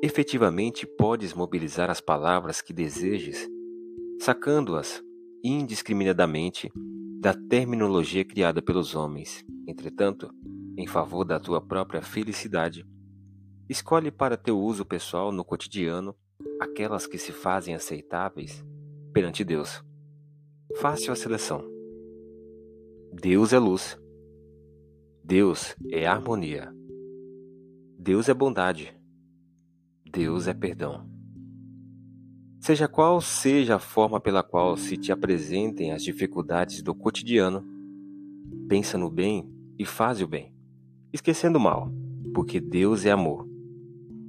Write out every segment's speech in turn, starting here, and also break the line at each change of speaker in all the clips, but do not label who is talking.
Efetivamente podes mobilizar as palavras que desejes, sacando-as indiscriminadamente da terminologia criada pelos homens. Entretanto, em favor da tua própria felicidade, escolhe para teu uso pessoal no cotidiano aquelas que se fazem aceitáveis perante Deus. Fácil a seleção. Deus é luz. Deus é harmonia. Deus é bondade. Deus é perdão. Seja qual seja a forma pela qual se te apresentem as dificuldades do cotidiano, pensa no bem e faz o bem, esquecendo o mal, porque Deus é amor.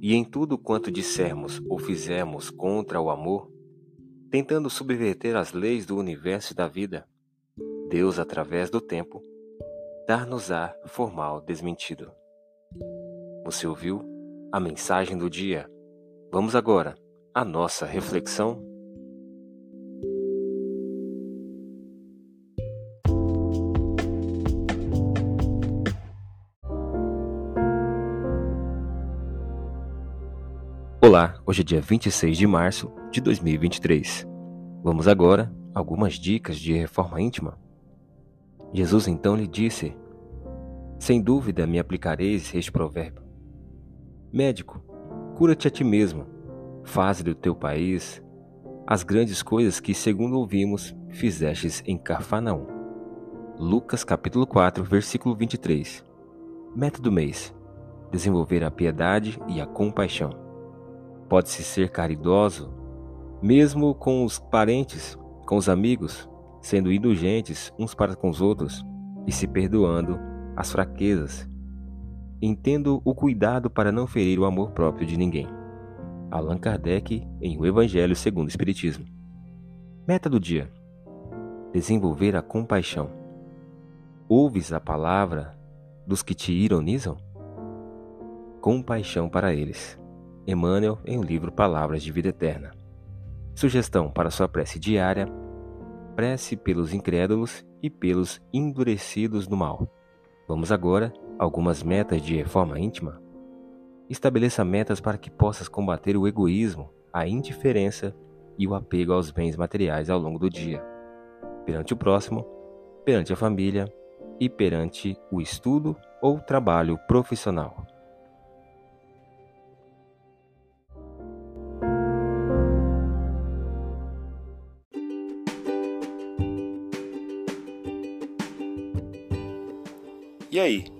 E em tudo quanto dissermos ou fizermos contra o amor, tentando subverter as leis do universo e da vida, Deus, através do tempo, dar-nos-á formal desmentido. Você ouviu a mensagem do dia. Vamos agora à nossa reflexão. Olá, hoje é dia 26 de março de 2023. Vamos agora a algumas dicas de reforma íntima. Jesus então lhe disse: Sem dúvida me aplicareis este provérbio Médico, cura-te a ti mesmo. Faze do teu país as grandes coisas que, segundo ouvimos, fizestes em Cafarnaum. Lucas capítulo 4, versículo 23. Meta do mês: desenvolver a piedade e a compaixão. Pode-se ser caridoso, mesmo com os parentes, com os amigos, sendo indulgentes uns para com os outros e se perdoando as fraquezas Entendo o cuidado para não ferir o amor próprio de ninguém. Allan Kardec em O Evangelho segundo o Espiritismo. Meta do dia: desenvolver a compaixão. Ouves a palavra dos que te ironizam? Compaixão para eles. Emmanuel em o livro Palavras de Vida Eterna. Sugestão para sua prece diária: prece pelos incrédulos e pelos endurecidos no mal. Vamos agora algumas metas de reforma íntima? Estabeleça metas para que possas combater o egoísmo, a indiferença e o apego aos bens materiais ao longo do dia, perante o próximo, perante a família e perante o estudo ou trabalho profissional.
E aí,